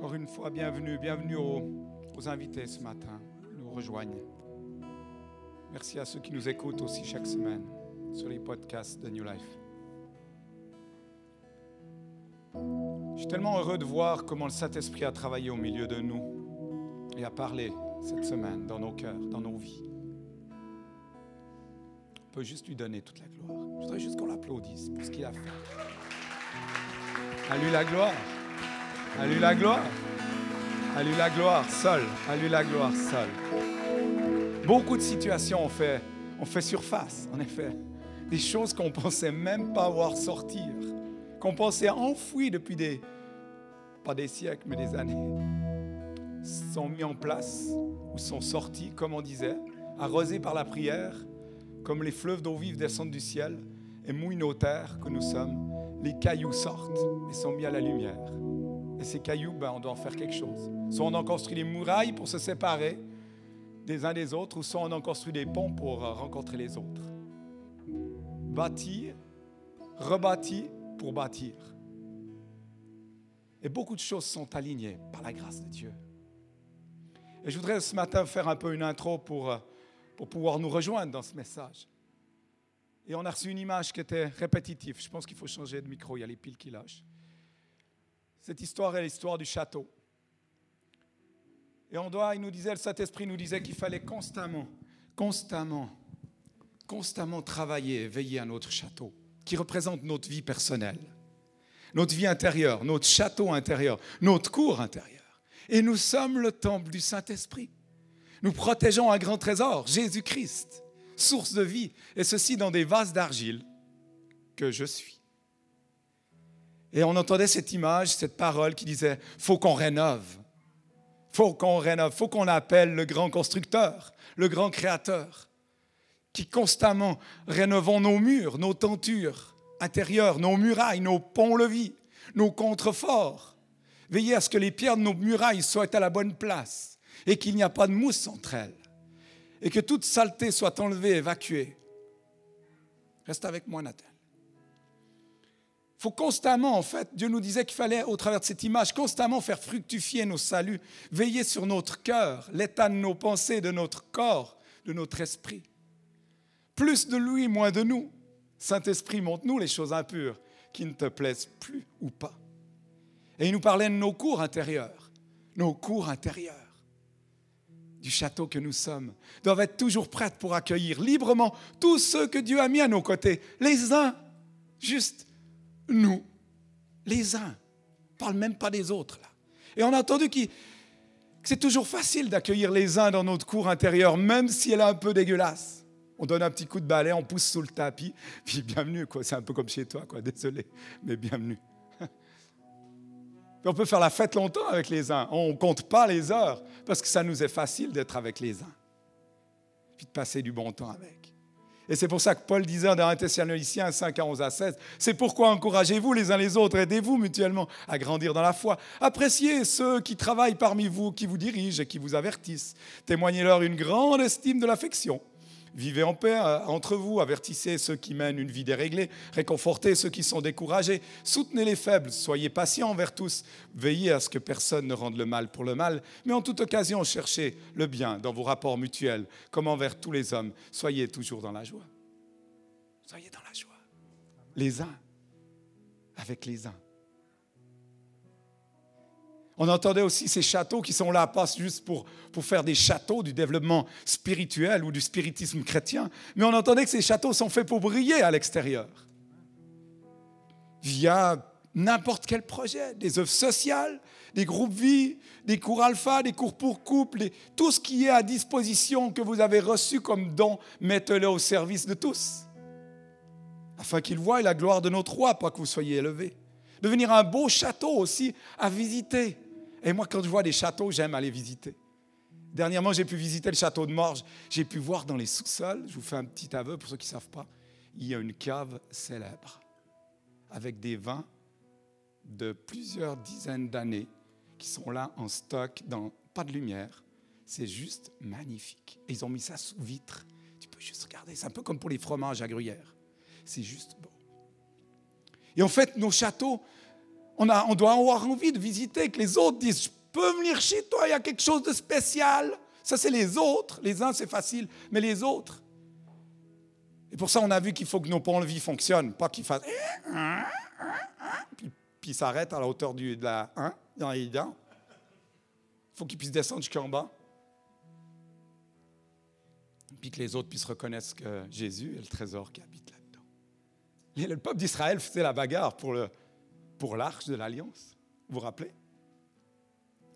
Encore une fois, bienvenue, bienvenue aux, invités ce matin, nous rejoignent. Merci à ceux qui nous écoutent aussi chaque semaine sur les podcasts de New Life. Je suis tellement heureux de voir comment le Saint-Esprit a travaillé au milieu de nous et a parlé cette semaine dans nos cœurs, dans nos vies. On peut juste lui donner toute la gloire. Je voudrais juste qu'on l'applaudisse pour ce qu'il a fait. À lui la gloire. À la gloire. À la gloire seul. À la gloire seul. Beaucoup de situations ont fait, fait surface, en effet. Des choses qu'on pensait même pas voir sortir, qu'on pensait enfouies depuis des, pas des siècles, mais des années, sont mis en place ou sont sortis, comme on disait, arrosés par la prière, comme les fleuves d'eau vive descendent du ciel et mouillent nos terres que nous sommes. Les cailloux sortent et sont mis à la lumière. Et ces cailloux, ben, on doit en faire quelque chose. Soit on en construit des murailles pour se séparer des uns des autres, ou soit on en construit des ponts pour euh, rencontrer les autres. Bâtir, rebâtir pour bâtir. Et beaucoup de choses sont alignées par la grâce de Dieu. Et je voudrais ce matin faire un peu une intro pour, euh, pour pouvoir nous rejoindre dans ce message. Et on a reçu une image qui était répétitive. Je pense qu'il faut changer de micro, il y a les piles qui lâchent. Cette histoire est l'histoire du château. Et on doit, il nous disait, le Saint-Esprit nous disait qu'il fallait constamment, constamment, constamment travailler, veiller à notre château, qui représente notre vie personnelle, notre vie intérieure, notre château intérieur, notre cour intérieure. Et nous sommes le temple du Saint-Esprit. Nous protégeons un grand trésor, Jésus-Christ, source de vie, et ceci dans des vases d'argile que je suis. Et on entendait cette image, cette parole qui disait, faut qu'on rénove, faut qu'on rénove, faut qu'on appelle le grand constructeur, le grand créateur, qui constamment rénovons nos murs, nos tentures intérieures, nos murailles, nos ponts-levis, nos contreforts. Veillez à ce que les pierres de nos murailles soient à la bonne place et qu'il n'y a pas de mousse entre elles et que toute saleté soit enlevée, évacuée. Reste avec moi, Nathan faut constamment, en fait, Dieu nous disait qu'il fallait, au travers de cette image, constamment faire fructifier nos saluts, veiller sur notre cœur, l'état de nos pensées, de notre corps, de notre esprit. Plus de lui, moins de nous. Saint-Esprit, montre-nous les choses impures qui ne te plaisent plus ou pas. Et il nous parlait de nos cours intérieurs, nos cours intérieurs du château que nous sommes, doivent être toujours prêtes pour accueillir librement tous ceux que Dieu a mis à nos côtés, les uns juste nous, les uns. On ne parle même pas des autres là. Et on a entendu que c'est toujours facile d'accueillir les uns dans notre cour intérieure, même si elle est un peu dégueulasse. On donne un petit coup de balai, on pousse sous le tapis, puis bienvenue, quoi. C'est un peu comme chez toi, quoi. Désolé, mais bienvenue. on peut faire la fête longtemps avec les uns. On ne compte pas les heures, parce que ça nous est facile d'être avec les uns, puis de passer du bon temps avec. Et c'est pour ça que Paul disait dans 1 Thessaloniciens 5 à 11 à 16, c'est pourquoi encouragez-vous les uns les autres, aidez-vous mutuellement à grandir dans la foi. Appréciez ceux qui travaillent parmi vous, qui vous dirigent et qui vous avertissent. Témoignez-leur une grande estime de l'affection Vivez en paix euh, entre vous, avertissez ceux qui mènent une vie déréglée, réconfortez ceux qui sont découragés, soutenez les faibles, soyez patients envers tous, veillez à ce que personne ne rende le mal pour le mal, mais en toute occasion cherchez le bien dans vos rapports mutuels, comme envers tous les hommes. Soyez toujours dans la joie. Soyez dans la joie. Les uns avec les uns. On entendait aussi ces châteaux qui sont là, pas juste pour, pour faire des châteaux du développement spirituel ou du spiritisme chrétien, mais on entendait que ces châteaux sont faits pour briller à l'extérieur. Via n'importe quel projet, des œuvres sociales, des groupes vie, des cours alpha, des cours pour couple, tout ce qui est à disposition que vous avez reçu comme don, mettez-le au service de tous, afin qu'ils voient la gloire de notre roi, pas que vous soyez élevés. Devenir un beau château aussi à visiter, et moi, quand je vois des châteaux, j'aime aller visiter. Dernièrement, j'ai pu visiter le château de Morges. J'ai pu voir dans les sous-sols, je vous fais un petit aveu pour ceux qui ne savent pas, il y a une cave célèbre avec des vins de plusieurs dizaines d'années qui sont là en stock, dans pas de lumière. C'est juste magnifique. Et ils ont mis ça sous vitre. Tu peux juste regarder. C'est un peu comme pour les fromages à gruyère. C'est juste beau. Et en fait, nos châteaux, On, doit avoir envie de visiter, que les autres disent, je peux venir chez toi, il y a quelque chose de spécial. Ça, c'est les autres. Les uns, c'est facile, mais les autres. Et pour ça, on a vu qu'il faut que nos ponts-levis fonctionnent, pas qu'ils fassent puis, puis s'arrêtent à la hauteur du, de la 1 dans les. Il faut qu'ils puissent descendre jusqu'en bas. Puis que les autres puissent reconnaître que Jésus est le trésor qui habite là-dedans. Le peuple d'Israël faisait la bagarre pour, le, pour l'arche de l'alliance. Vous vous rappelez?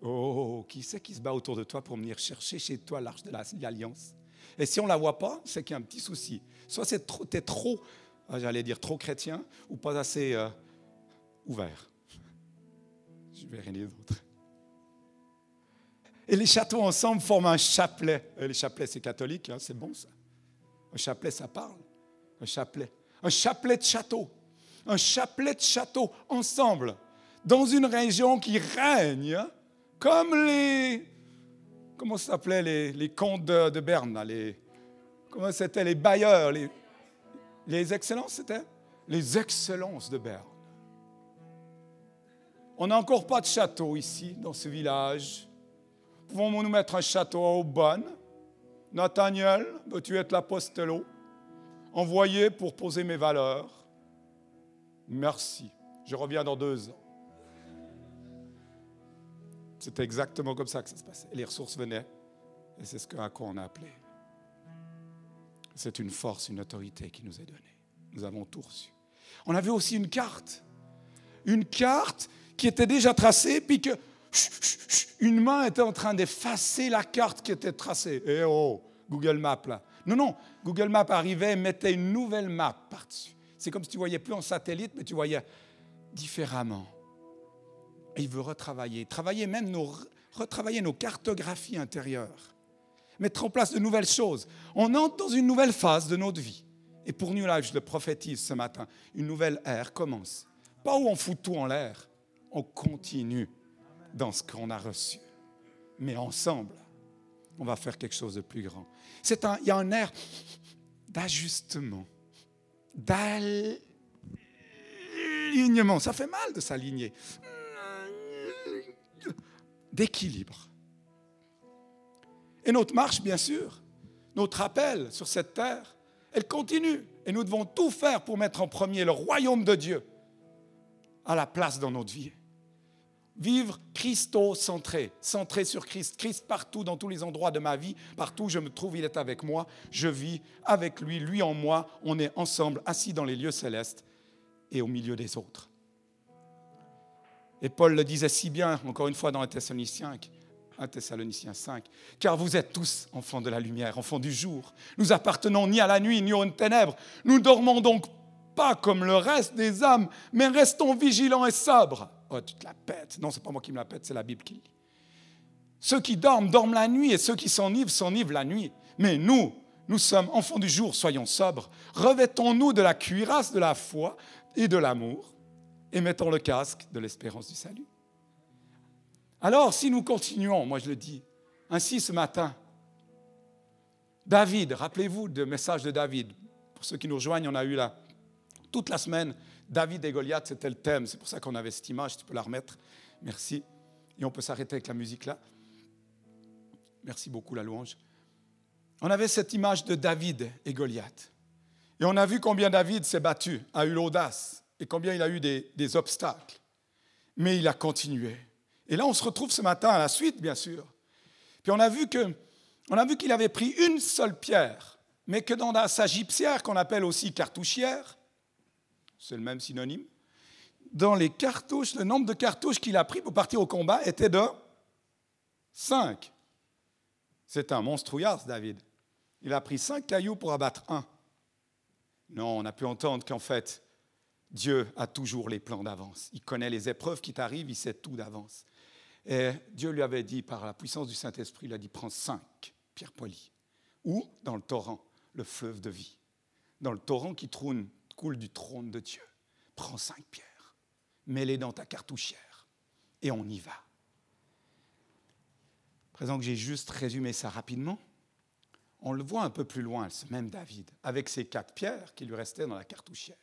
Oh, qui c'est qui se bat autour de toi pour venir chercher chez toi l'arche de l'alliance? Et si on ne la voit pas, c'est qu'il y a un petit souci. Soit tu es trop, ah, j'allais dire trop chrétien, ou pas assez euh, ouvert. Je vais rien dire d'autre. Et les châteaux ensemble forment un chapelet. Et les chapelets, c'est catholique, hein, c'est bon ça. Un chapelet, ça parle. Un chapelet. Un chapelet de château. Un chapelet de château ensemble, dans une région qui règne, comme les. Comment ça s'appelait les, les comtes de, Berne les, Comment c'était les bailleurs les, les excellences, c'était? Les excellences de Berne. On n'a encore pas de château ici, dans ce village. Pouvons-nous nous mettre un château à Aubonne? Nathaniel, veux-tu être l'apostello Envoyé pour poser mes valeurs. Merci. Je reviens dans deux ans. C'était exactement comme ça que ça se passait. Les ressources venaient. Et c'est ce à quoi on a appelé. C'est une force, une autorité qui nous est donnée. Nous avons tout reçu. On avait aussi une carte. Une carte qui était déjà tracée, puis que une main était en train d'effacer la carte qui était tracée. Eh oh, Google Maps là. Non, non, Google Maps arrivait et mettait une nouvelle map par-dessus. C'est comme si tu voyais plus en satellite, mais tu voyais différemment. Et il veut retravailler, travailler même nos, retravailler nos cartographies intérieures, mettre en place de nouvelles choses. On entre dans une nouvelle phase de notre vie. Et pour nous, là, je le prophétise ce matin, une nouvelle ère commence. Pas où on fout tout en l'air, on continue dans ce qu'on a reçu. Mais ensemble, on va faire quelque chose de plus grand. Il y a un air d'ajustement, d'alignement. Ça fait mal de s'aligner. D'équilibre. Et notre marche, bien sûr, notre appel sur cette terre, elle continue. Et nous devons tout faire pour mettre en premier le royaume de Dieu à la place dans notre vie. Vivre Christo-centré, centré sur Christ, Christ partout, dans tous les endroits de ma vie, partout où je me trouve, il est avec moi, je vis avec lui, lui en moi, on est ensemble, assis dans les lieux célestes et au milieu des autres. Et Paul le disait si bien, encore une fois, dans 1 Thessaloniciens 1 Thessaloniciens 5, car vous êtes tous enfants de la lumière, enfants du jour. Nous appartenons ni à la nuit ni aux ténèbres. Nous dormons donc pas comme le reste des âmes, mais restons vigilants et sobres. Oh, tu te la pètes. Non, c'est pas moi qui me la pète, c'est la Bible qui dit. Ceux qui dorment, dorment la nuit, et ceux qui s'enivrent, s'enivrent la nuit. Mais nous, nous sommes enfants du jour, soyons sobres. Revêtons-nous de la cuirasse de la foi et de l'amour, et mettons le casque de l'espérance du salut. Alors, si nous continuons, moi je le dis, ainsi ce matin, David, rappelez-vous du message de David. Pour ceux qui nous rejoignent, on a eu là toute la semaine David et Goliath, c'était le thème. C'est pour ça qu'on avait cette image. Tu peux la remettre. Merci. Et on peut s'arrêter avec la musique là. Merci beaucoup, la louange. On avait cette image de David et Goliath. Et on a vu combien David s'est battu, a eu l'audace, et combien il a eu des, obstacles. Mais il a continué. Et là, on se retrouve ce matin à la suite, bien sûr. Puis on a vu que, on a vu qu'il avait pris une seule pierre, mais que dans sa gypsière, qu'on appelle aussi cartouchière, c'est le même synonyme. Dans les cartouches, le nombre de cartouches qu'il a pris pour partir au combat était de 5. C'est un monstrouillard, David. Il a pris cinq cailloux pour abattre un. Non, on a pu entendre qu'en fait, Dieu a toujours les plans d'avance. Il connaît les épreuves qui t'arrivent, il sait tout d'avance. Et Dieu lui avait dit, par la puissance du Saint-Esprit, il a dit, prends cinq pierres polies. Ou dans le torrent, le fleuve de vie. Dans le torrent qui trône coule du trône de Dieu. Prends cinq pierres, mets-les dans ta cartouchière et on y va. Présent que j'ai juste résumé ça rapidement, on le voit un peu plus loin, ce même David, avec ses quatre pierres qui lui restaient dans la cartouchière.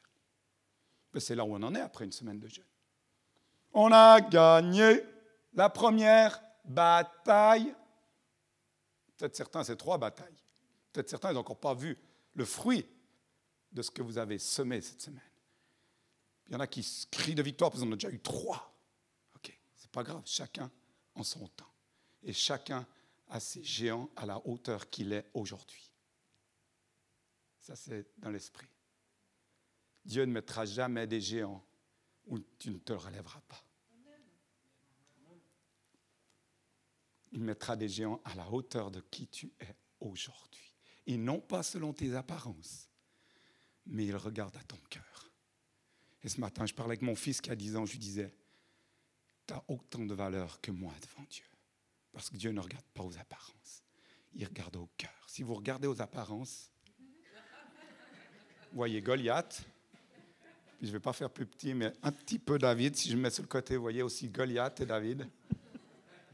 C'est là où on en est après une semaine de jeûne. On a gagné la première bataille. Peut-être certains, c'est trois batailles. Peut-être certains n'ont encore pas vu le fruit de ce que vous avez semé cette semaine. Il y en a qui crient de victoire parce qu'on a déjà eu trois. Ok, c'est pas grave, chacun en son temps. Et chacun a ses géants à la hauteur qu'il est aujourd'hui. Ça, c'est dans l'esprit. Dieu ne mettra jamais des géants où tu ne te relèveras pas. Il mettra des géants à la hauteur de qui tu es aujourd'hui. Et non pas selon tes apparences, mais il regarde à ton cœur. Et ce matin, je parlais avec mon fils qui a 10 ans, je lui disais, tu as autant de valeur que moi devant Dieu. Parce que Dieu ne regarde pas aux apparences, il regarde au cœur. Si vous regardez aux apparences, vous voyez Goliath, je ne vais pas faire plus petit, mais un petit peu David, si je me mets sur le côté, vous voyez aussi Goliath et David.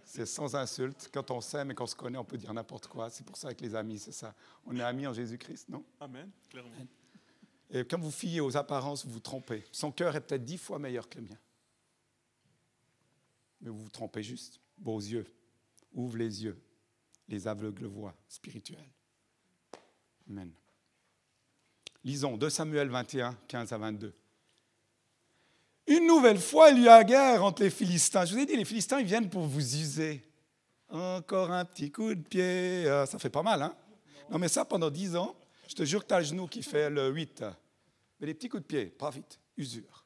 C'est sans insulte. Quand on s'aime et qu'on se connaît, on peut dire n'importe quoi. C'est pour ça que les amis, c'est ça. On est amis en Jésus-Christ, non? Amen, clairement. Et quand vous fiez aux apparences, vous vous trompez. Son cœur est peut-être dix fois meilleur que le mien. Mais vous vous trompez juste. Vos yeux. Ouvre les yeux. Les aveugles voient spirituels. Amen. Lisons 2 Samuel 21, 15 à 22. Une nouvelle fois, il y a guerre entre les Philistins. Je vous ai dit, les Philistins, ils viennent pour vous user. Encore un petit coup de pied. Euh, ça fait pas mal, hein? Non, mais ça, pendant dix ans, je te jure que tu as le genou qui fait le 8. Mais les petits coups de pied, pas vite, usure.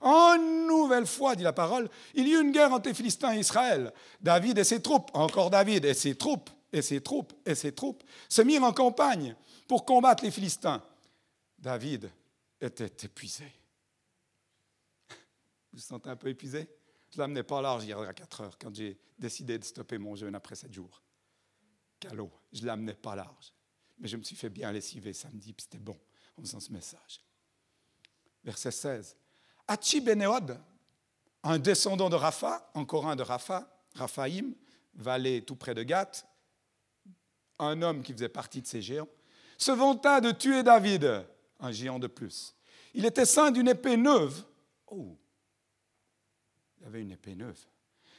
En nouvelle fois, dit la parole, il y eut une guerre entre les Philistins et Israël. David et ses troupes, encore David et ses troupes, et ses troupes, et ses troupes, se mirent en campagne pour combattre les Philistins. David était épuisé. Vous vous sentez un peu épuisé? Je ne l'amenais pas large hier à 4 heures quand j'ai décidé de stopper mon jeûne après 7 jours. Calot, je ne l'amenais pas large. Mais je me suis fait bien lessiver samedi, puis c'était bon en faisant ce message. Verset 16. Hachi Benéod, un descendant de Rapha, encore un de Rapha, Raphaïm, vallée tout près de Gath, un homme qui faisait partie de ces géants, se vanta de tuer David, un géant de plus. Il était saint d'une épée neuve. Oh, il avait une épée neuve.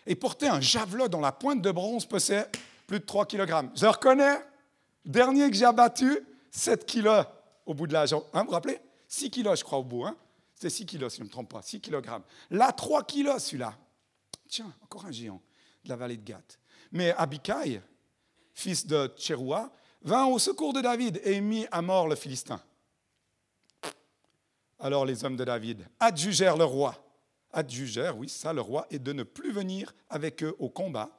Et portait un javelot dont la pointe de bronze pesait plus de 3 kg. Je reconnais, dernier que j'ai abattu, 7 kg au bout de la jambe. Hein, vous vous rappelez? 6 kg, je crois, au bout. Hein C'était 6 kg, si je ne me trompe pas, 6 kg. Là, 3 kg, celui-là. Tiens, encore un géant de la vallée de Gath. Mais Abikai, fils de Tchéroua, vint au secours de David et mit à mort le Philistin. Alors les hommes de David adjugèrent le roi adjugèrent, oui, ça le roi, et de ne plus venir avec eux au combat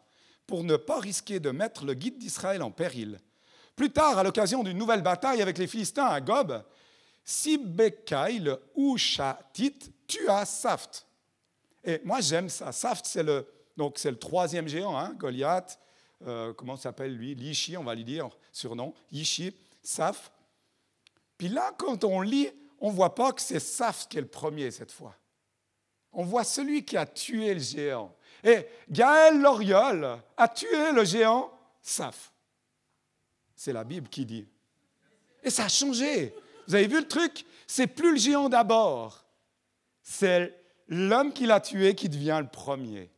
pour ne pas risquer de mettre le guide d'Israël en péril. Plus tard, à l'occasion d'une nouvelle bataille avec les Philistins à Gob, Sibekaï, le Ushatit, tua Saft. Et moi, j'aime ça. Saft, c'est le, donc c'est le troisième géant, hein, Goliath. Euh, comment s'appelle lui? Lishi, on va lui dire, surnom. Yishi, Saf. Puis là, quand on lit, on ne voit pas que c'est Saft qui est le premier cette fois on voit celui qui a tué le géant. Et Gaël Loriol a tué le géant Saf. C'est la Bible qui dit. Et ça a changé. Vous avez vu le truc? C'est plus le géant d'abord. C'est l'homme qui l'a tué qui devient le premier.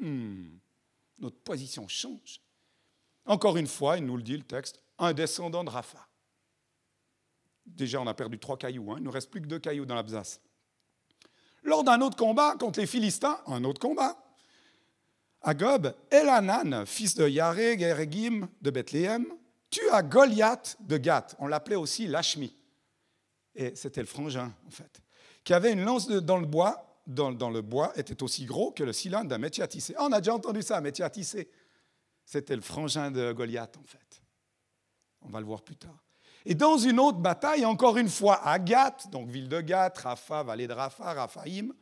Hmm. Notre position change. Encore une fois, il nous le dit le texte, un descendant de Rapha. Déjà, on a perdu trois cailloux. Hein. Il ne nous reste plus que deux cailloux dans la besace. Lors d'un autre combat contre les Philistins, un autre combat, à Gob, fils de Yaré Geregim de Bethléem, tua Goliath de Gath. On l'appelait aussi Lashmi. Et c'était le frangin, en fait, qui avait une lance dans le bois, dans, le bois, était aussi gros que le cylindre d'un métier à tisser. on a déjà entendu ça, un métier à. C'était le frangin de Goliath, en fait. On va le voir plus tard. Et dans une autre bataille, encore une fois à Gath, donc ville de Gath, Rapha, vallée de Rapha, Raphaïm,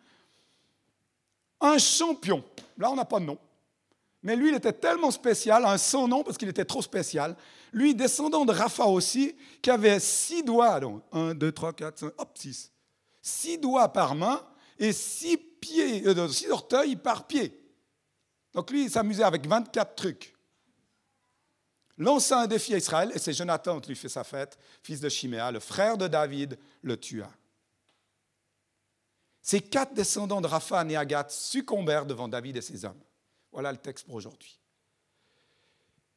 un champion, là on n'a pas de nom, mais lui il était tellement spécial, un sans nom parce qu'il était trop spécial, lui descendant de Rapha aussi, qui avait six doigts, donc un, deux, trois, quatre, cinq, hop, six, six doigts par main et six, euh, orteils par pied. Donc lui il s'amusait avec 24 trucs lança un défi à Israël, et c'est Jonathan qui lui fait sa fête, fils de Chiméa, le frère de David, le tua. Ces quatre descendants de Rapha et Agathe succombèrent devant David et ses hommes. Voilà le texte pour aujourd'hui.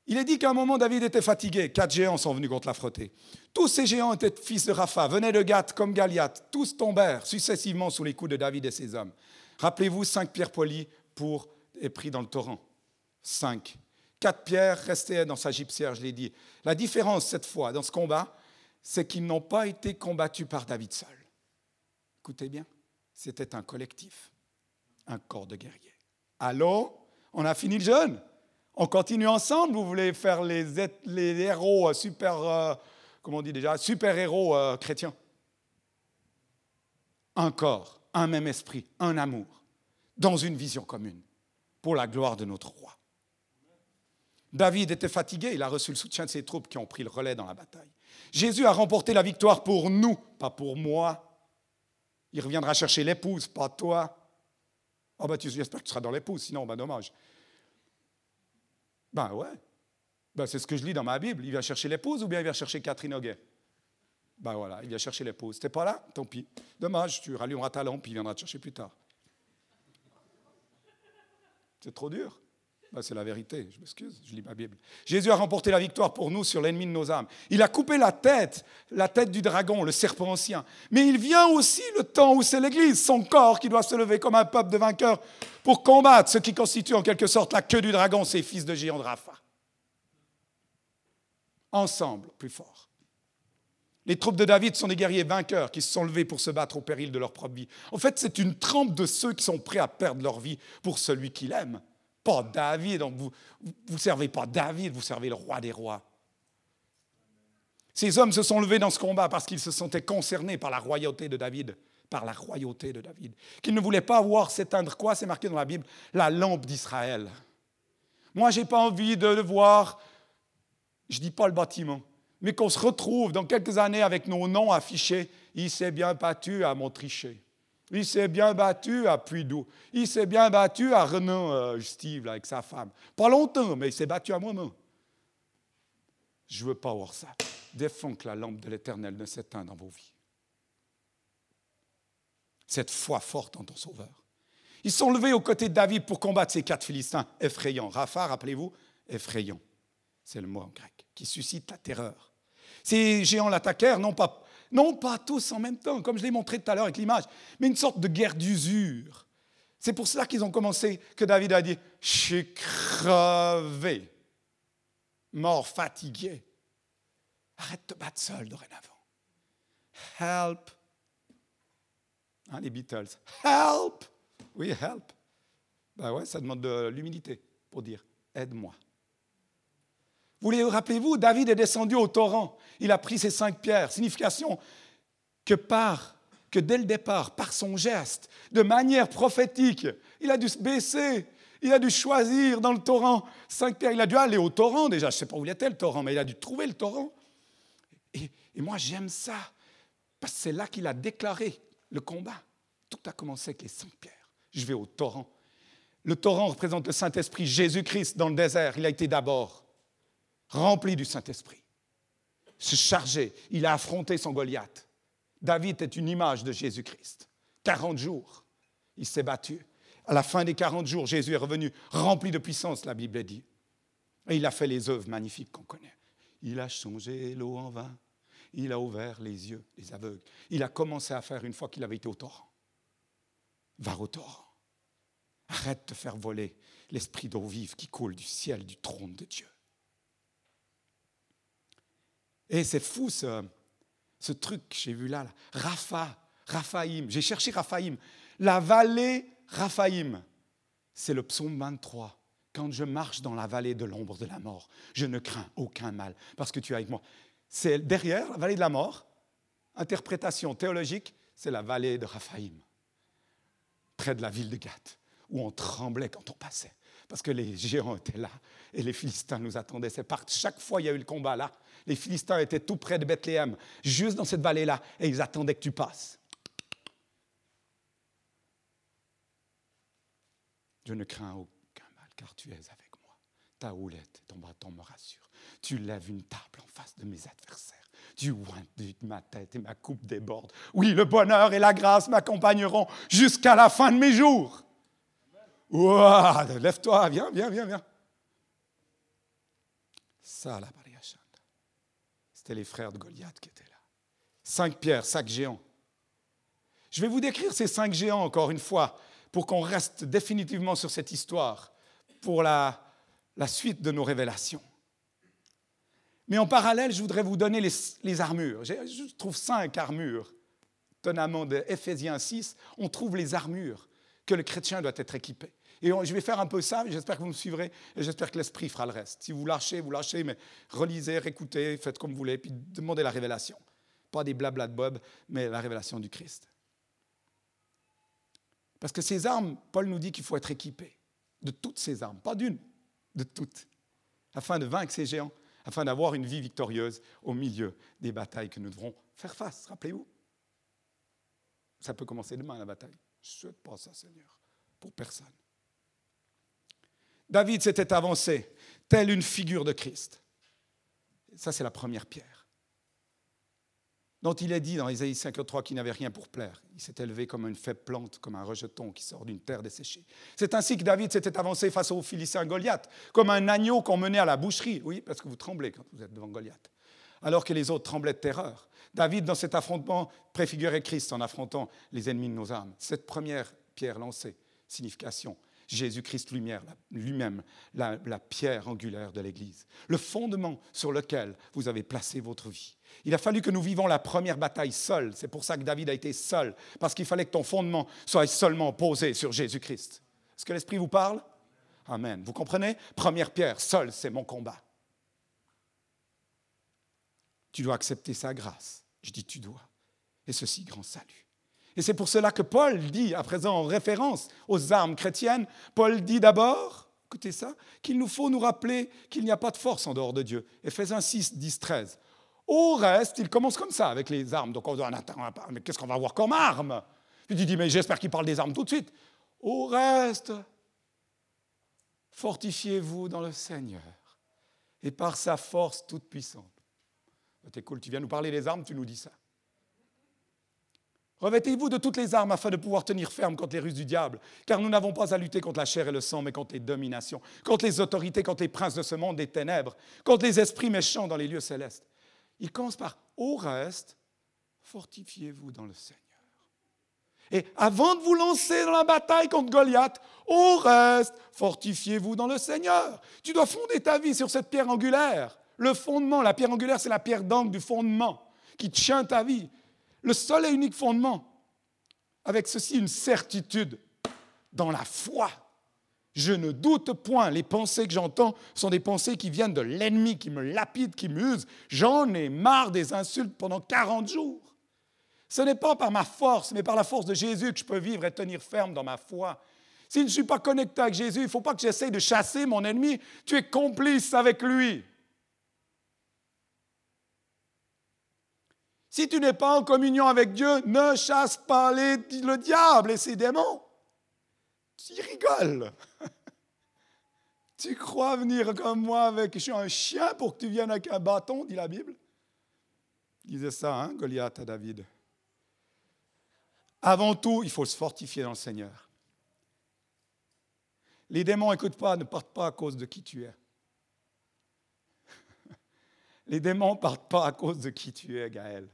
Il est dit qu'à un moment, David était fatigué. Quatre géants sont venus contre la frotter. Tous ces géants étaient fils de Rapha, venaient de Gath comme Galiath. Tous tombèrent successivement sous les coups de David et ses hommes. Rappelez-vous, cinq pierres polies pour et pris dans le torrent. Cinq. Quatre pierres restaient dans sa gypsière, je l'ai dit. La différence cette fois dans ce combat, c'est qu'ils n'ont pas été combattus par David seul. Écoutez bien, c'était un collectif, un corps de guerriers. Allô? On a fini le jeûne On continue ensemble Vous voulez faire les, héros euh, super, euh, comment on dit déjà, super héros euh, chrétiens Un corps, un même esprit, un amour, dans une vision commune, pour la gloire de notre roi. David était fatigué, il a reçu le soutien de ses troupes qui ont pris le relais dans la bataille. Jésus a remporté la victoire pour nous, pas pour moi. Il reviendra chercher l'épouse, pas toi. Oh ben, j'espère que tu seras dans l'épouse, sinon, ben, dommage. Ben ouais. Ben, c'est ce que je lis dans ma Bible. Il vient chercher l'épouse ou bien il vient chercher Catherine Auguet Ben voilà, il vient chercher l'épouse. T'es pas là? Tant pis. Dommage, tu rallumeras ta lampe, il viendra te chercher plus tard. C'est trop dur. Ben, c'est la vérité, je m'excuse, je lis ma Bible. Jésus a remporté la victoire pour nous sur l'ennemi de nos âmes. Il a coupé la tête, la tête du dragon, le serpent ancien. Mais il vient aussi le temps où c'est l'Église, son corps, qui doit se lever comme un peuple de vainqueurs pour combattre ce qui constitue en quelque sorte la queue du dragon, ces fils de géants de Rapha. Ensemble, plus fort. Les troupes de David sont des guerriers vainqueurs qui se sont levés pour se battre au péril de leur propre vie. En fait, c'est une trempe de ceux qui sont prêts à perdre leur vie pour celui qui l'aime pas David. Donc vous ne servez pas David, vous servez le roi des rois. Ces hommes se sont levés dans ce combat parce qu'ils se sentaient concernés par la royauté de David, par la royauté de David. Qu'ils ne voulaient pas voir s'éteindre quoi C'est marqué dans la Bible, la lampe d'Israël. Moi, je n'ai pas envie de voir, je ne dis pas le bâtiment, mais qu'on se retrouve dans quelques années avec nos noms affichés. Il s'est bien battu à Montrichet. Il s'est bien battu à Puydou. Il s'est bien battu à Renan euh, Steve avec sa femme. Pas longtemps, mais il s'est battu à moi-même. Je ne veux pas voir ça. Défends que la lampe de l'Éternel ne s'éteint dans vos vies. Cette foi forte en ton Sauveur. Ils sont levés aux côtés de David pour combattre ces quatre Philistins effrayants. Rapha, rappelez-vous, effrayant. C'est le mot en grec, qui suscite la terreur. Ces géants l'attaquèrent, non pas non pas tous en même temps, comme je l'ai montré tout à l'heure avec l'image, mais une sorte de guerre d'usure. C'est pour cela qu'ils ont commencé, que David a dit, je suis crevé, mort, fatigué. Arrête de te battre seul dorénavant. Help. Hein, les Beatles. Help. Oui, help. Ben ouais, ça demande de l'humilité pour dire aide-moi. Vous rappelez-vous, David est descendu au torrent. Il a pris ses cinq pierres. Signification que par, que dès le départ, par son geste, de manière prophétique, il a dû se baisser. Il a dû choisir dans le torrent cinq pierres. Il a dû aller au torrent déjà. Je ne sais pas où il était le torrent, mais il a dû trouver le torrent. Et, et moi, j'aime ça. Parce que c'est là qu'il a déclaré le combat. Tout a commencé avec les cinq pierres. Je vais au torrent. Le torrent représente le Saint-Esprit, Jésus-Christ dans le désert. Il a été d'abord rempli du Saint-Esprit, se charger. Il a affronté son Goliath. David est une image de Jésus-Christ. 40 jours, il s'est battu. À la fin des 40 jours, Jésus est revenu rempli de puissance, la Bible dit. Et il a fait les œuvres magnifiques qu'on connaît. Il a changé l'eau en vin. Il a ouvert les yeux des aveugles. Il a commencé à faire une fois qu'il avait été au torrent. Va au torrent. Arrête de faire voler l'esprit d'eau vive qui coule du ciel, du trône de Dieu. Et c'est fou ce, ce truc que j'ai vu là, là. Rapha, Raphaïm. J'ai cherché Raphaïm. La vallée Raphaïm, c'est le psaume 23. Quand je marche dans la vallée de l'ombre de la mort, je ne crains aucun mal parce que tu es avec moi. C'est derrière la vallée de la mort, interprétation théologique, c'est la vallée de Raphaïm, près de la ville de Gath, où on tremblait quand on passait parce que les géants étaient là et les Philistins nous attendaient. C'est par chaque fois il y a eu le combat là, les Philistins étaient tout près de Bethléem, juste dans cette vallée-là, et ils attendaient que tu passes. Je ne crains aucun mal, car tu es avec moi. Ta houlette et ton bâton me rassurent. Tu lèves une table en face de mes adversaires. du de ma tête et ma coupe déborde. Oui, le bonheur et la grâce m'accompagneront jusqu'à la fin de mes jours. Ouah, lève-toi, viens, viens, viens, viens. C'était les frères de Goliath qui étaient là. Cinq pierres, cinq géants. Je vais vous décrire ces cinq géants encore une fois pour qu'on reste définitivement sur cette histoire pour la, la suite de nos révélations. Mais en parallèle, je voudrais vous donner les, armures. Je trouve cinq armures. Étonnamment, de Ephésiens 6, on trouve les armures que le chrétien doit être équipé. Et je vais faire un peu ça, j'espère que vous me suivrez, et j'espère que l'Esprit fera le reste. Si vous lâchez, vous lâchez, mais relisez, réécoutez, faites comme vous voulez, puis demandez la révélation. Pas des blabla de Bob, mais la révélation du Christ. Parce que ces armes, Paul nous dit qu'il faut être équipé de toutes ces armes, pas d'une, de toutes, afin de vaincre ces géants afin d'avoir une vie victorieuse au milieu des batailles que nous devrons faire face. Rappelez-vous, ça peut commencer demain la bataille. Je ne souhaite pas ça, Seigneur, pour personne. David s'était avancé, telle une figure de Christ. Ça, c'est la première pierre dont il est dit dans Isaïe 53 qu'il n'avait rien pour plaire. Il s'est élevé comme une faible plante, comme un rejeton qui sort d'une terre desséchée. C'est ainsi que David s'était avancé face au Philistin Goliath, comme un agneau qu'on menait à la boucherie. Oui, parce que vous tremblez quand vous êtes devant Goliath. Alors que les autres tremblaient de terreur. David, dans cet affrontement, préfigurait Christ en affrontant les ennemis de nos âmes. Cette première pierre lancée, signification, Jésus-Christ lui-même, la, pierre angulaire de l'Église, le fondement sur lequel vous avez placé votre vie. Il a fallu que nous vivons la première bataille seul. C'est pour ça que David a été seul, parce qu'il fallait que ton fondement soit seulement posé sur Jésus-Christ. Est-ce que l'Esprit vous parle? Amen. Vous comprenez? Première pierre, seul, c'est mon combat. Tu dois accepter sa grâce. Je dis tu dois. Et ceci, grand salut. Et c'est pour cela que Paul dit, à présent en référence aux armes chrétiennes, Paul dit d'abord, écoutez ça, qu'il nous faut nous rappeler qu'il n'y a pas de force en dehors de Dieu. Ephésiens 6, 10, 13. Au reste, il commence comme ça avec les armes. Donc on dit, mais qu'est-ce qu'on va avoir comme arme? Puis dit, mais j'espère qu'il parle des armes tout de suite. Au reste, fortifiez-vous dans le Seigneur et par sa force toute puissante. T'es cool, tu viens nous parler des armes, tu nous dis ça. Revêtez-vous de toutes les armes afin de pouvoir tenir ferme contre les ruses du diable, car nous n'avons pas à lutter contre la chair et le sang, mais contre les dominations, contre les autorités, contre les princes de ce monde des ténèbres, contre les esprits méchants dans les lieux célestes. Il commence par Au reste, fortifiez-vous dans le Seigneur. Et avant de vous lancer dans la bataille contre Goliath, au reste, fortifiez-vous dans le Seigneur. Tu dois fonder ta vie sur cette pierre angulaire. Le fondement, la pierre angulaire, c'est la pierre d'angle du fondement qui tient ta vie. Le seul et unique fondement. Avec ceci, une certitude dans la foi. Je ne doute point. Les pensées que j'entends sont des pensées qui viennent de l'ennemi, qui me lapide, qui m'use. J'en ai marre des insultes pendant 40 jours. Ce n'est pas par ma force, mais par la force de Jésus que je peux vivre et tenir ferme dans ma foi. Si je ne suis pas connecté avec Jésus, il ne faut pas que j'essaye de chasser mon ennemi. Tu es complice avec lui. Si tu n'es pas en communion avec Dieu, ne chasse pas le diable et ses démons. Tu rigoles. tu crois venir comme moi avec je suis un chien pour que tu viennes avec un bâton, dit la Bible. Il disait ça, hein, Goliath à David. Avant tout, il faut se fortifier dans le Seigneur. Les démons, écoute pas, ne partent pas à cause de qui tu es. Les démons ne partent pas à cause de qui tu es, Gaël.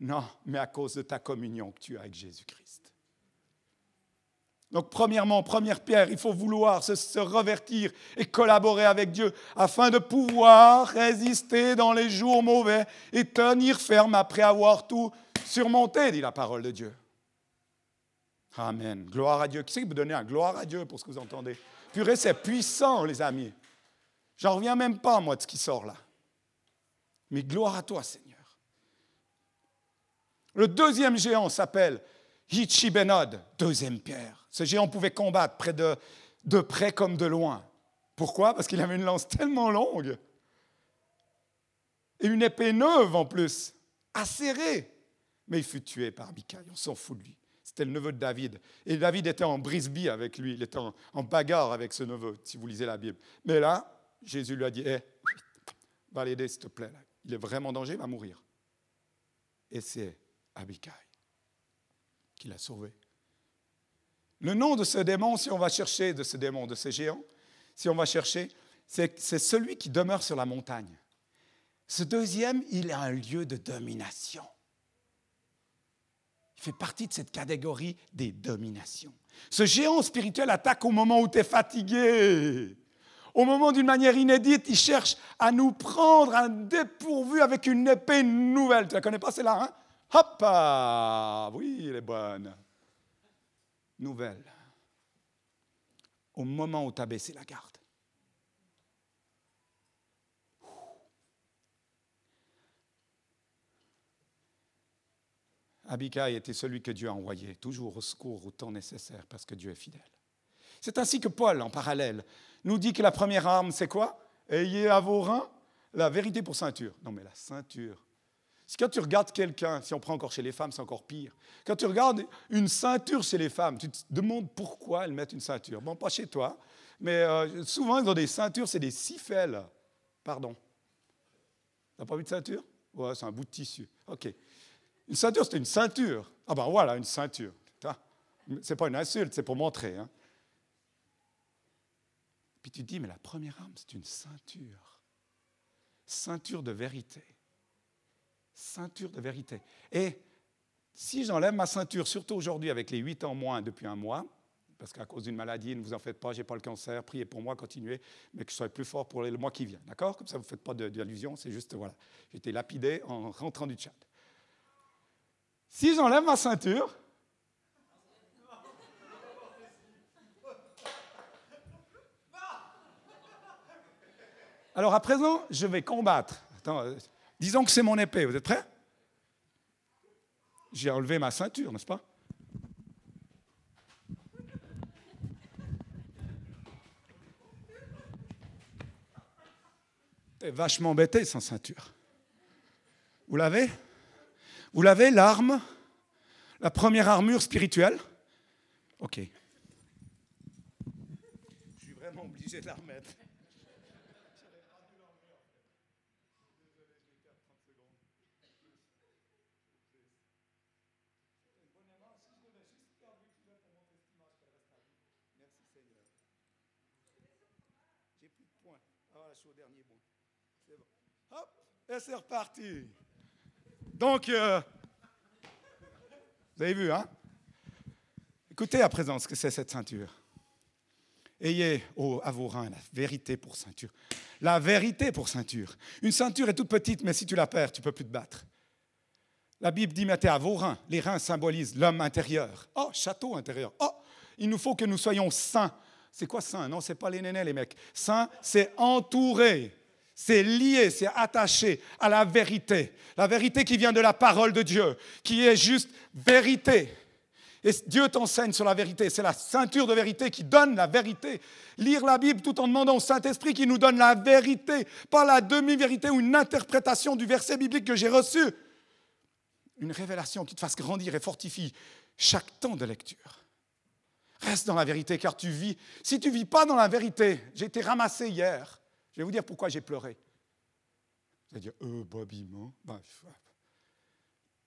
Non, mais à cause de ta communion que tu as avec Jésus-Christ. Donc, premièrement, première pierre, il faut vouloir se, revertir et collaborer avec Dieu afin de pouvoir résister dans les jours mauvais et tenir ferme après avoir tout surmonté, dit la parole de Dieu. Amen. Gloire à Dieu. Qui c'est qui peut donner un gloire à Dieu pour ce que vous entendez? Purée, c'est puissant, les amis. J'en reviens même pas, moi, de ce qui sort là. Mais gloire à toi, Seigneur. Le deuxième géant s'appelle Hichibenod, deuxième pierre. Ce géant pouvait combattre près de, de près comme de loin. Pourquoi? Parce qu'il avait une lance tellement longue et une épée neuve en plus, acérée. Mais il fut tué par Michael, on s'en fout de lui. C'était le neveu de David. Et David était en brisbee avec lui, il était en, bagarre avec ce neveu, si vous lisez la Bible. Mais là, Jésus lui a dit, hé, va l'aider s'il te plaît. il est vraiment en danger, il va mourir. Et c'est Abikai qui l'a sauvé. Le nom de ce démon, si on va chercher de ce démon, de ce géant, si on va chercher, c'est celui qui demeure sur la montagne. Ce deuxième, il a un lieu de domination. Il fait partie de cette catégorie des dominations. Ce géant spirituel attaque au moment où tu es fatigué. Au moment d'une manière inédite, il cherche à nous prendre un dépourvu avec une épée nouvelle. Tu la connais pas, c'est là, hein? Hop! Ah, oui, elle est bonne. Nouvelle. Au moment où tu as baissé la garde. Abikai était celui que Dieu a envoyé, toujours au secours au temps nécessaire, parce que Dieu est fidèle. C'est ainsi que Paul, en parallèle, nous dit que la première arme, c'est quoi? Ayez à vos reins la vérité pour ceinture. Non, mais la ceinture. Quand tu regardes quelqu'un, si on prend encore chez les femmes, c'est encore pire. Quand tu regardes une ceinture chez les femmes, tu te demandes pourquoi elles mettent une ceinture. Bon, pas chez toi, mais euh, souvent, ils ont des ceintures, c'est des sifelles. Pardon. T'as pas vu de ceinture? Ouais, c'est un bout de tissu. OK. Une ceinture, c'est une ceinture. Ah ben voilà, une ceinture. C'est pas une insulte, c'est pour montrer. Hein. Puis tu te dis, mais la première arme, c'est une ceinture. Ceinture de vérité. Ceinture de vérité. Et si j'enlève ma ceinture, surtout aujourd'hui avec les huit ans moins depuis un mois, parce qu'à cause d'une maladie, ne vous en faites pas, je n'ai pas le cancer, priez pour moi, continuez, mais que je sois plus fort pour le mois qui vient. D'accord? Comme ça, vous ne faites pas d'allusion, c'est juste, voilà. J'ai été lapidé en rentrant du chat. Si j'enlève ma ceinture, alors à présent, je vais combattre. Euh, disons que c'est mon épée, vous êtes prêts? J'ai enlevé ma ceinture, n'est-ce pas? T'es vachement embêté sans ceinture. Vous l'avez? Vous l'avez, l'arme? La première armure spirituelle? Ok. Je suis vraiment obligé de la remettre. J'ai plus de points. Ah, voilà, je suis au dernier bon. C'est bon. Hop, et c'est reparti. Donc, euh, vous avez vu, hein? Écoutez à présent ce que c'est cette ceinture. Ayez à vos reins la vérité pour ceinture. La vérité pour ceinture. Une ceinture est toute petite, mais si tu la perds, tu ne peux plus te battre. La Bible dit mettez à vos reins. Les reins symbolisent l'homme intérieur. Oh, château intérieur. Oh, il nous faut que nous soyons saints. C'est quoi saint? Non, c'est pas les nénés, les mecs. Saint, c'est entouré c'est lié, c'est attaché à la vérité. La vérité qui vient de la parole de Dieu, qui est juste vérité. Et Dieu t'enseigne sur la vérité. C'est la ceinture de vérité qui donne la vérité. Lire la Bible tout en demandant au Saint-Esprit qui nous donne la vérité, pas la demi-vérité ou une interprétation du verset biblique que j'ai reçu. Une révélation qui te fasse grandir et fortifie chaque temps de lecture. Reste dans la vérité car tu vis. Si tu vis pas dans la vérité, j'ai été ramassé hier. Je vais vous dire pourquoi j'ai pleuré. Vous allez dire, euh, Bobby, ben,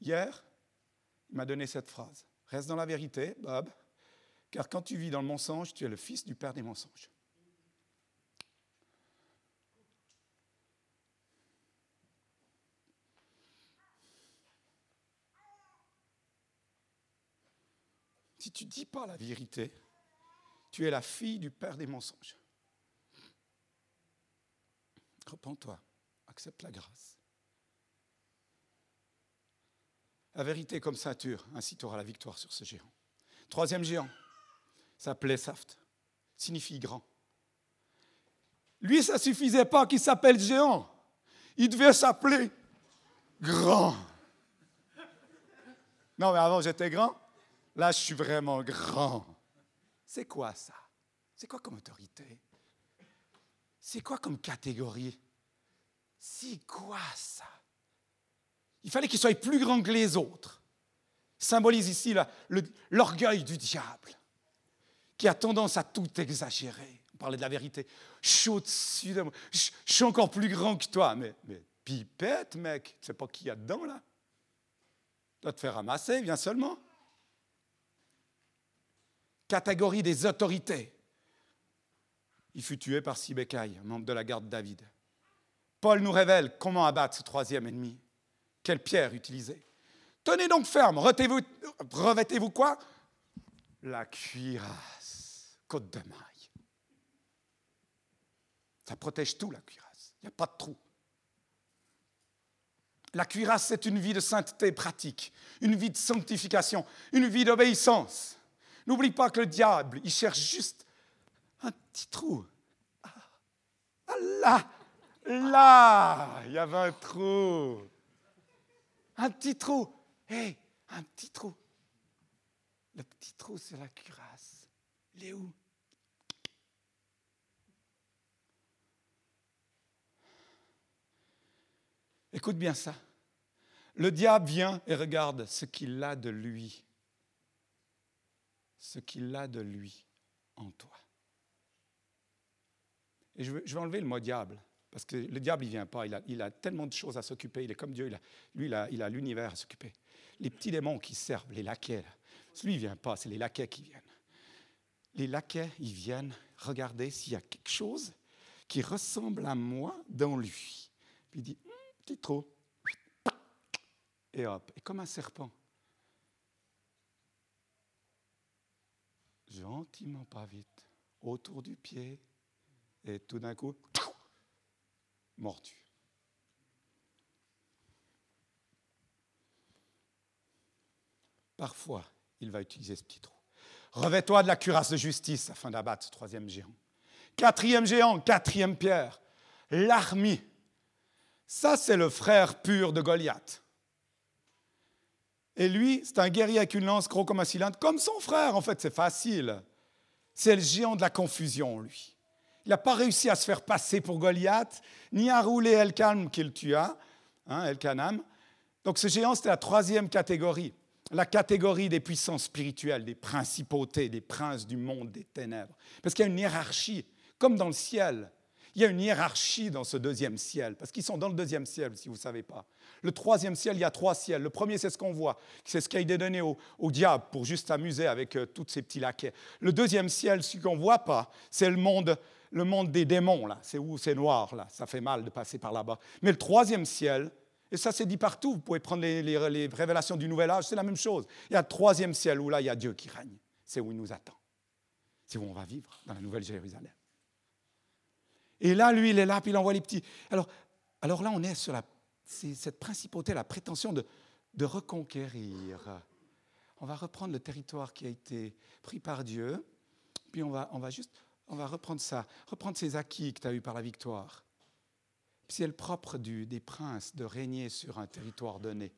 Hier, il m'a donné cette phrase. Reste dans la vérité, Bob, car quand tu vis dans le mensonge, tu es le fils du père des mensonges. Si tu ne dis pas la vérité, tu es la fille du père des mensonges. Repends-toi, accepte la grâce. La vérité comme ceinture, ainsi tu auras la victoire sur ce géant. Troisième géant s'appelait Saft, signifie grand. Lui, ça ne suffisait pas qu'il s'appelle géant. Il devait s'appeler grand. Non, mais avant j'étais grand. Là, je suis vraiment grand. C'est quoi ça? C'est quoi comme autorité? C'est quoi comme catégorie? C'est quoi ça? Il fallait qu'il soit plus grand que les autres. symbolise ici l'orgueil du diable, qui a tendance à tout exagérer. On parlait de la vérité. Je suis encore plus grand que toi. Mais, mais Pipette, mec, tu sais pas qui y a dedans, là? Tu dois te faire ramasser, viens seulement. Catégorie des autorités. Il fut tué par Sibécaï, membre de la garde David. Paul nous révèle comment abattre ce troisième ennemi. Quelle pierre utiliser Tenez donc ferme, revêtez-vous quoi? La cuirasse, côte de maille. Ça protège tout, la cuirasse. Il n'y a pas de trou. La cuirasse, c'est une vie de sainteté pratique, une vie de sanctification, une vie d'obéissance. N'oublie pas que le diable, il cherche juste petit trou. Ah, là, là, il y avait un trou. Un petit trou. Hé, un petit trou. Le petit trou, c'est la cuirasse. Il est où? Écoute bien ça. Le diable vient et regarde ce qu'il a de lui. Ce qu'il a de lui en toi. Et je vais, enlever le mot diable, parce que le diable, il ne vient pas. Il a, tellement de choses à s'occuper. Il est comme Dieu. lui, il a, l'univers à s'occuper. Les petits démons qui servent, les laquais, lui, il ne vient pas. C'est les laquais qui viennent. Les laquais, ils viennent regarder s'il y a quelque chose qui ressemble à moi dans lui. Il dit, petit trou. Et hop, et comme un serpent. Gentiment, pas vite, autour du pied, et tout d'un coup, mordu. Parfois, il va utiliser ce petit trou. Revêt-toi de la cuirasse de justice afin d'abattre ce troisième géant. Quatrième géant, quatrième pierre, l'armée ça, c'est le frère pur de Goliath. Et lui, c'est un guerrier avec une lance gros comme un cylindre, comme son frère, en fait, c'est facile. C'est le géant de la confusion, lui. Il n'a pas réussi à se faire passer pour Goliath, ni à rouler Elkanam qu'il tua, hein, Elkanam. Donc ce géant, c'était la troisième catégorie, la catégorie des puissances spirituelles, des principautés, des princes du monde des ténèbres. Parce qu'il y a une hiérarchie, comme dans le ciel. Il y a une hiérarchie dans ce deuxième ciel, parce qu'ils sont dans le deuxième ciel, si vous ne savez pas. Le troisième ciel, il y a trois ciels. Le premier, c'est ce qu'on voit, c'est ce qui a été donné au, diable pour juste s'amuser avec euh, tous ces petits laquais. Le deuxième ciel, ce qu'on ne voit pas, c'est le monde, le monde des démons, là. C'est où c'est noir, là. Ça fait mal de passer par là-bas. Mais le troisième ciel, et ça c'est dit partout, vous pouvez prendre les, révélations du Nouvel Âge, c'est la même chose. Il y a le troisième ciel où là, il y a Dieu qui règne. C'est où il nous attend. C'est où on va vivre, dans la Nouvelle Jérusalem. Et là, lui, il est là, puis il envoie les petits. Alors, alors là, on est sur la, cette principauté, la prétention de, de reconquérir. On va reprendre le territoire qui a été pris par Dieu, puis on va, on va juste on va reprendre ça, reprendre ces acquis que tu as eus par la victoire. C'est le propre des princes de régner sur un territoire donné.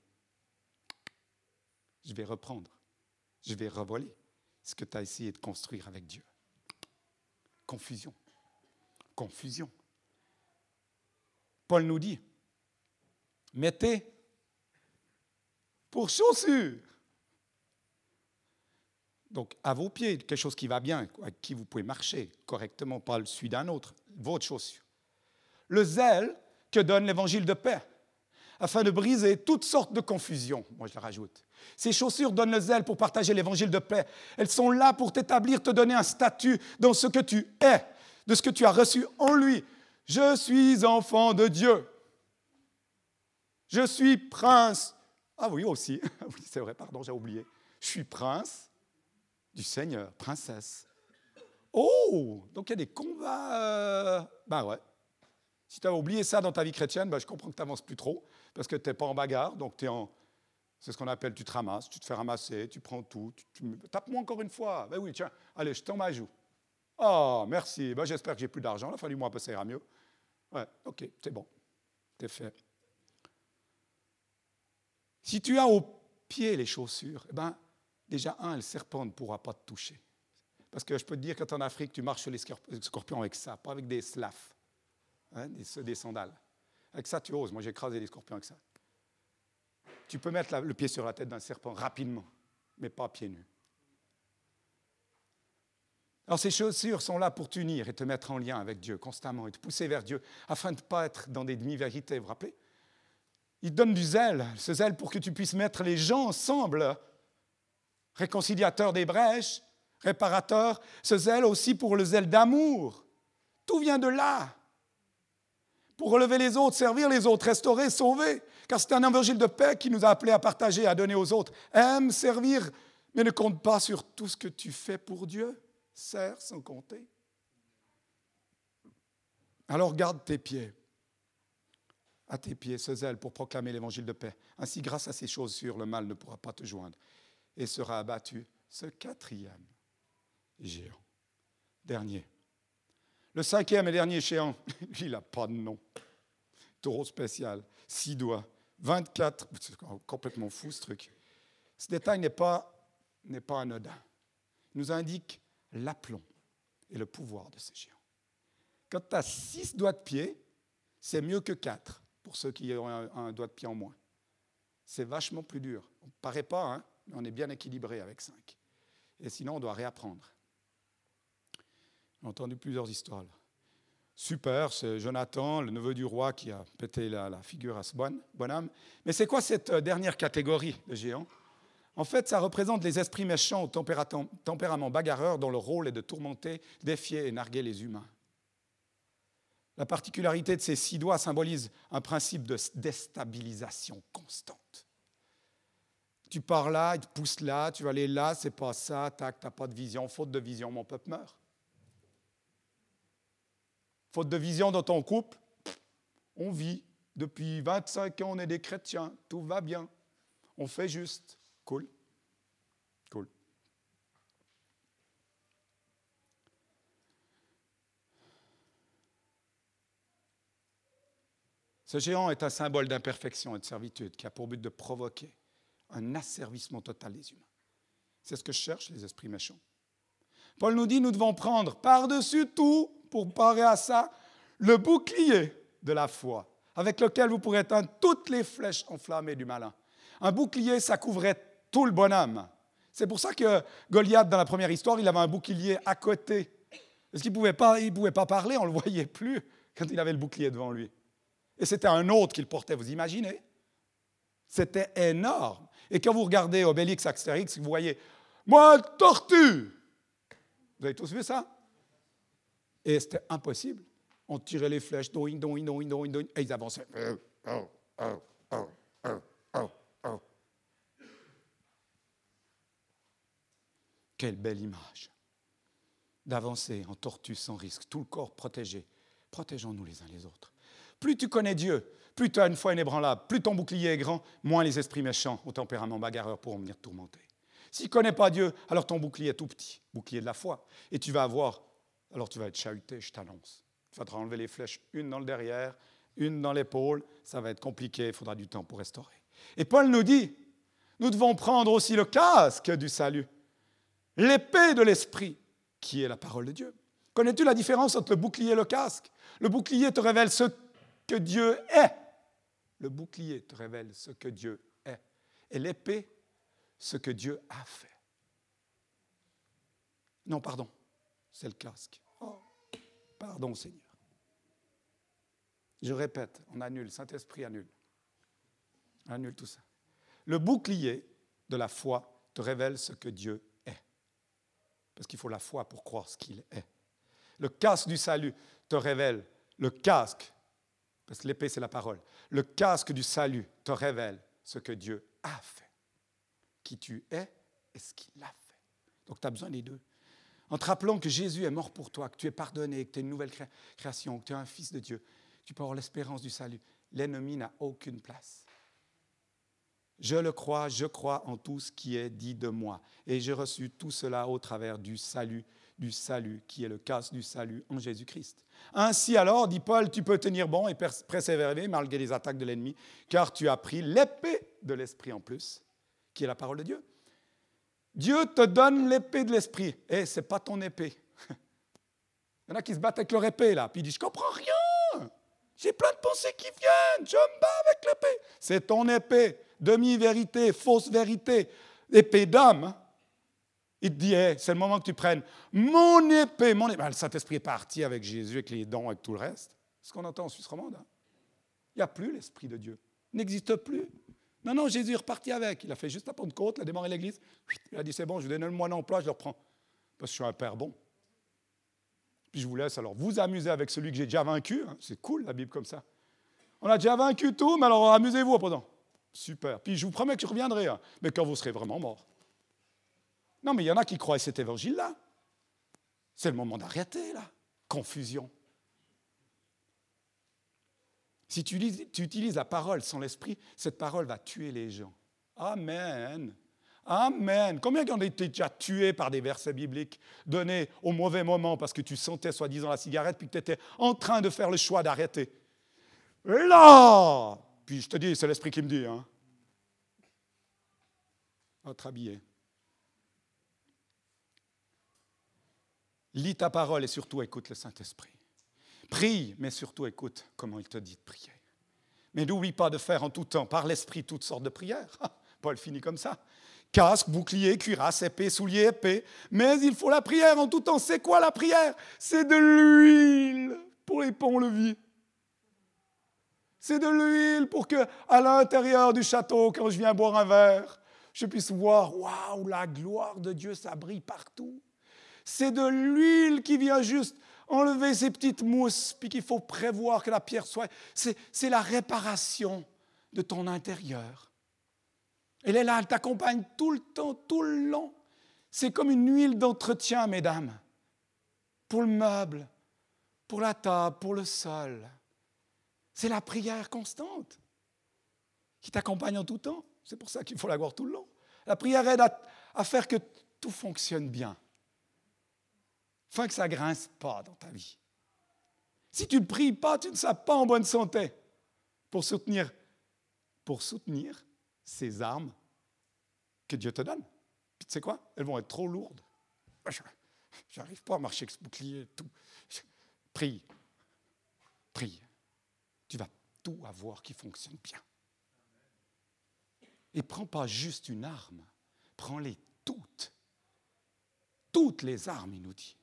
Je vais reprendre, je vais revoler ce que tu as essayé de construire avec Dieu. Confusion confusion. Paul nous dit, mettez pour chaussures. Donc, à vos pieds, quelque chose qui va bien, avec qui vous pouvez marcher correctement, pas le celui d'un autre, votre chaussure. Le zèle que donne l'évangile de paix, afin de briser toutes sortes de confusions. Moi, je le rajoute. Ces chaussures donnent le zèle pour partager l'évangile de paix. Elles sont là pour t'établir, te donner un statut dans ce que tu es de ce que tu as reçu en lui. Je suis enfant de Dieu. Je suis prince. Ah oui, aussi. Oui, c'est vrai, pardon, j'ai oublié. Je suis prince du Seigneur, princesse. Oh, donc il y a des combats. Euh, ben ouais. Si tu as oublié ça dans ta vie chrétienne, ben je comprends que tu n'avances plus trop, parce que tu n'es pas en bagarre, donc tu es en. C'est ce qu'on appelle tu te ramasses, tu te fais ramasser, tu prends tout. Tape-moi encore une fois. Ben oui, tiens, allez, je tombe à joue. Oh, merci. Ben, J'espère que j'ai plus d'argent. La fin du mois, ça ira mieux. Ouais, ok, c'est bon. C'est fait. Si tu as au pied les chaussures, eh ben, déjà, un, le serpent ne pourra pas te toucher. Parce que je peux te dire, quand en Afrique, tu marches sur les scorpions avec ça, pas avec des slafs, hein, des, des, sandales. Avec ça, tu oses. Moi, j'ai écrasé les scorpions avec ça. Tu peux mettre le pied sur la tête d'un serpent rapidement, mais pas pieds nus. Alors ces chaussures sont là pour t'unir et te mettre en lien avec Dieu constamment et te pousser vers Dieu afin de ne pas être dans des demi-vérités. Vous vous rappelez? Il te donne du zèle, ce zèle pour que tu puisses mettre les gens ensemble, réconciliateur des brèches, réparateur, ce zèle aussi pour le zèle d'amour. Tout vient de là. Pour relever les autres, servir les autres, restaurer, sauver. Car c'est un évangile de paix qui nous a appelés à partager, à donner aux autres. Aime, servir, mais ne compte pas sur tout ce que tu fais pour Dieu. Sers sans compter. Alors garde tes pieds. À tes pieds ce zèle pour proclamer l'évangile de paix. Ainsi, grâce à ces choses sûres, le mal ne pourra pas te joindre et sera abattu. Ce quatrième géant. Dernier. Le cinquième et dernier géant, il n'a pas de nom. Taureau spécial, six doigts, 24, c'est complètement fou ce truc. Ce détail n'est pas, n'est pas anodin. Il nous indique l'aplomb et le pouvoir de ces géants. Quand tu as six doigts de pied, c'est mieux que quatre pour ceux qui ont un, doigt de pied en moins. C'est vachement plus dur. On ne paraît pas, hein, on est bien équilibré avec cinq. Et sinon, on doit réapprendre. J'ai entendu plusieurs histoires. Super, c'est Jonathan, le neveu du roi, qui a pété la, figure à ce bon, bonhomme. Mais c'est quoi cette euh, dernière catégorie de géants? En fait, ça représente les esprits méchants au tempérament bagarreur dont le rôle est de tourmenter, défier et narguer les humains. La particularité de ces six doigts symbolise un principe de déstabilisation constante. Tu pars là, il te pousse là, tu vas aller là, c'est pas ça, tac, t'as pas de vision, faute de vision, mon peuple meurt. Faute de vision dans ton couple, on vit. Depuis 25 ans, on est des chrétiens, tout va bien. On fait juste. Cool. Cool. Ce géant est un symbole d'imperfection et de servitude qui a pour but de provoquer un asservissement total des humains. C'est ce que cherchent les esprits méchants. Paul nous dit, nous devons prendre par-dessus tout, pour parer à ça, le bouclier de la foi, avec lequel vous pourrez éteindre toutes les flèches enflammées du malin. Un bouclier, ça couvrait tout le bonhomme. C'est pour ça que Goliath, dans la première histoire, il avait un bouclier à côté. Parce qu'il ne pouvait, pas, pouvait pas parler, on ne le voyait plus quand il avait le bouclier devant lui. Et c'était un autre qu'il portait, vous imaginez? C'était énorme. Et quand vous regardez Obélix, Astérix, vous voyez, moi, tortue Vous avez tous vu ça? Et c'était impossible. On tirait les flèches, doing, doing, doing, doing, doing, et ils avançaient. Quelle belle image d'avancer en tortue sans risque, tout le corps protégé. Protégeons-nous les uns les autres. Plus tu connais Dieu, plus tu as une foi inébranlable, plus ton bouclier est grand, moins les esprits méchants au tempérament bagarreur pourront venir te tourmenter. Si tu ne connais pas Dieu, alors ton bouclier est tout petit, bouclier de la foi. Et tu vas avoir, alors tu vas être chahuté, je t'annonce. Tu vas te enlever les flèches, une dans le derrière, une dans l'épaule. Ça va être compliqué, il faudra du temps pour restaurer. Et Paul nous dit, nous devons prendre aussi le casque du salut, l'épée de l'esprit, qui est la parole de Dieu. Connais-tu la différence entre le bouclier et le casque? Le bouclier te révèle ce que Dieu est. Le bouclier te révèle ce que Dieu est. Et l'épée, ce que Dieu a fait. Non, pardon, c'est le casque. Oh, pardon, Seigneur. Je répète, on annule, Saint-Esprit annule. Annule tout ça. Le bouclier de la foi te révèle ce que Dieu est. Parce qu'il faut la foi pour croire ce qu'il est. Le casque du salut te révèle le casque parce que l'épée, c'est la parole. Le casque du salut te révèle ce que Dieu a fait, qui tu es et ce qu'il a fait. Donc tu as besoin des deux. En te rappelant que Jésus est mort pour toi, que tu es pardonné, que tu es une nouvelle création, que tu es un fils de Dieu, tu peux avoir l'espérance du salut. L'ennemi n'a aucune place. Je le crois, je crois en tout ce qui est dit de moi. Et j'ai reçu tout cela au travers du salut du salut, qui est le casque du salut en Jésus-Christ. Ainsi alors, dit Paul, tu peux tenir bon et persévérer malgré les attaques de l'ennemi, car tu as pris l'épée de l'Esprit en plus, qui est la parole de Dieu. Dieu te donne l'épée de l'Esprit. Et ce n'est pas ton épée. Il y en a qui se battent avec leur épée, là, puis ils disent, je comprends rien. J'ai plein de pensées qui viennent, je me bats avec l'épée. C'est ton épée, demi-vérité, fausse vérité, épée d'âme. Il te dit, c'est le moment que tu prennes mon épée, mon épée. Ben, le Saint-Esprit est parti avec Jésus, avec les dons, avec tout le reste. C'est ce qu'on entend en Suisse romande. Hein. Il n'y a plus l'Esprit de Dieu. n'existe plus. Non, non, Jésus est reparti avec. Il a fait juste la Pentecôte, il a démarré l'église. Il a dit c'est bon, je vous donne le mois d'emploi, je le reprends. Parce que je suis un père bon. Puis je vous laisse alors vous amuser avec celui que j'ai déjà vaincu. Hein. C'est cool la Bible comme ça. On a déjà vaincu tout, mais alors amusez-vous à présent. Super. Puis je vous promets que je reviendrai, hein. mais quand vous serez vraiment mort. Non, mais il y en a qui croient à cet évangile-là. C'est le moment d'arrêter, là. Confusion. Si tu, utilises la parole sans l'esprit, cette parole va tuer les gens. Amen. Amen. Combien ont été déjà tués par des versets bibliques donnés au mauvais moment parce que tu sentais soi-disant la cigarette puis que tu étais en train de faire le choix d'arrêter? Là Puis je te dis, c'est l'esprit qui me dit. Hein. Votre habillé. Lis ta parole et surtout écoute le Saint-Esprit. Prie, mais surtout écoute comment il te dit de prier. Mais n'oublie pas de faire en tout temps, par l'Esprit, toutes sortes de prières. Paul finit comme ça. Casque, bouclier, cuirasse, épée, soulier, épée. Mais il faut la prière en tout temps. C'est quoi la prière? C'est de l'huile pour les ponts-levis. C'est de l'huile pour que, à l'intérieur du château, quand je viens boire un verre, je puisse voir, waouh, la gloire de Dieu, ça brille partout. C'est de l'huile qui vient juste enlever ces petites mousses, puis qu'il faut prévoir que la pierre soit... C'est la réparation de ton intérieur. Elle est là, elle t'accompagne tout le temps, tout le long. C'est comme une huile d'entretien, mesdames, pour le meuble, pour la table, pour le sol. C'est la prière constante qui t'accompagne en tout temps. C'est pour ça qu'il faut la voir tout le long. La prière aide à faire que tout fonctionne bien afin que ça ne grince pas dans ta vie. Si tu ne pries pas, tu ne seras pas en bonne santé pour soutenir, pour soutenir ces armes que Dieu te donne. Puis tu sais quoi? Elles vont être trop lourdes. Je n'arrive pas à marcher avec ce bouclier. Tout. Prie. Prie. Tu vas tout avoir qui fonctionne bien. Et prends pas juste une arme, prends-les toutes. Toutes les armes, il nous dit.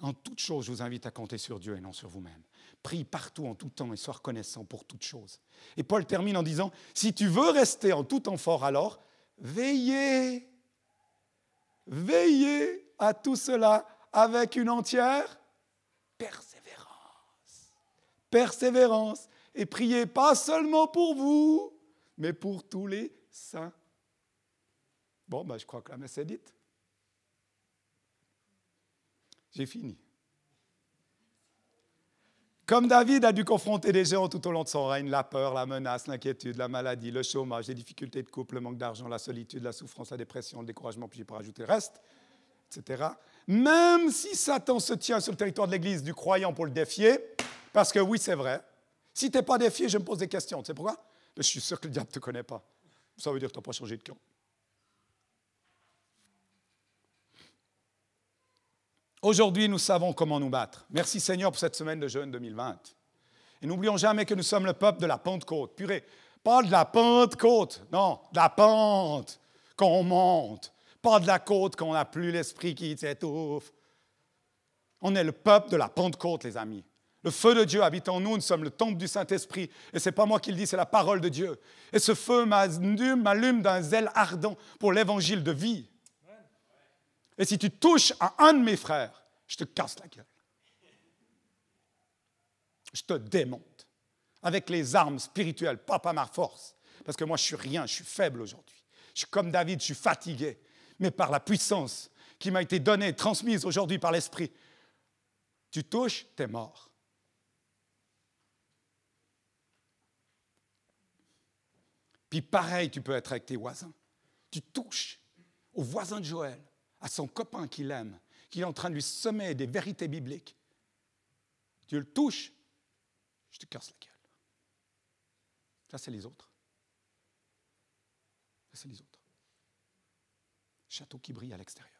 En toute chose, je vous invite à compter sur Dieu et non sur vous-même. Prie partout, en tout temps, et sois reconnaissant pour toute chose. Et Paul termine en disant, si tu veux rester en tout temps fort, alors veillez, veillez à tout cela avec une entière persévérance. Persévérance. Et priez pas seulement pour vous, mais pour tous les saints. Bon, ben, je crois que la messe est dite. J'ai fini. Comme David a dû confronter des gens tout au long de son règne, la peur, la menace, l'inquiétude, la maladie, le chômage, les difficultés de couple, le manque d'argent, la solitude, la souffrance, la dépression, le découragement, puis j'ai pas rajouter le reste, etc. Même si Satan se tient sur le territoire de l'Église du croyant pour le défier, parce que oui, c'est vrai, si tu n'es pas défié, je me pose des questions. Tu sais pourquoi? Je suis sûr que le diable ne te connaît pas. Ça veut dire que tu n'as pas changé de camp. Aujourd'hui, nous savons comment nous battre. Merci Seigneur pour cette semaine de jeûne 2020. Et n'oublions jamais que nous sommes le peuple de la Pentecôte. Purée, pas de la Pentecôte, non, de la pente qu'on monte, pas de la côte qu'on n'a plus l'esprit qui s'étouffe. On est le peuple de la Pentecôte, les amis. Le feu de Dieu habite en nous, nous sommes le temple du Saint-Esprit. Et ce n'est pas moi qui le dis, c'est la parole de Dieu. Et ce feu m'allume d'un zèle ardent pour l'évangile de vie. Et si tu touches à un de mes frères, je te casse la gueule. Je te démonte avec les armes spirituelles, pas par ma force. Parce que moi, je suis rien, je suis faible aujourd'hui. Je suis comme David, je suis fatigué. Mais par la puissance qui m'a été donnée, transmise aujourd'hui par l'Esprit, tu touches, tu es mort. Puis pareil, tu peux être avec tes voisins. Tu touches aux voisins de Joël à son copain qu'il aime, qui est en train de lui semer des vérités bibliques, tu le touches, je te casse la gueule. Ça, c'est les autres. Ça, c'est les autres. Château qui brille à l'extérieur.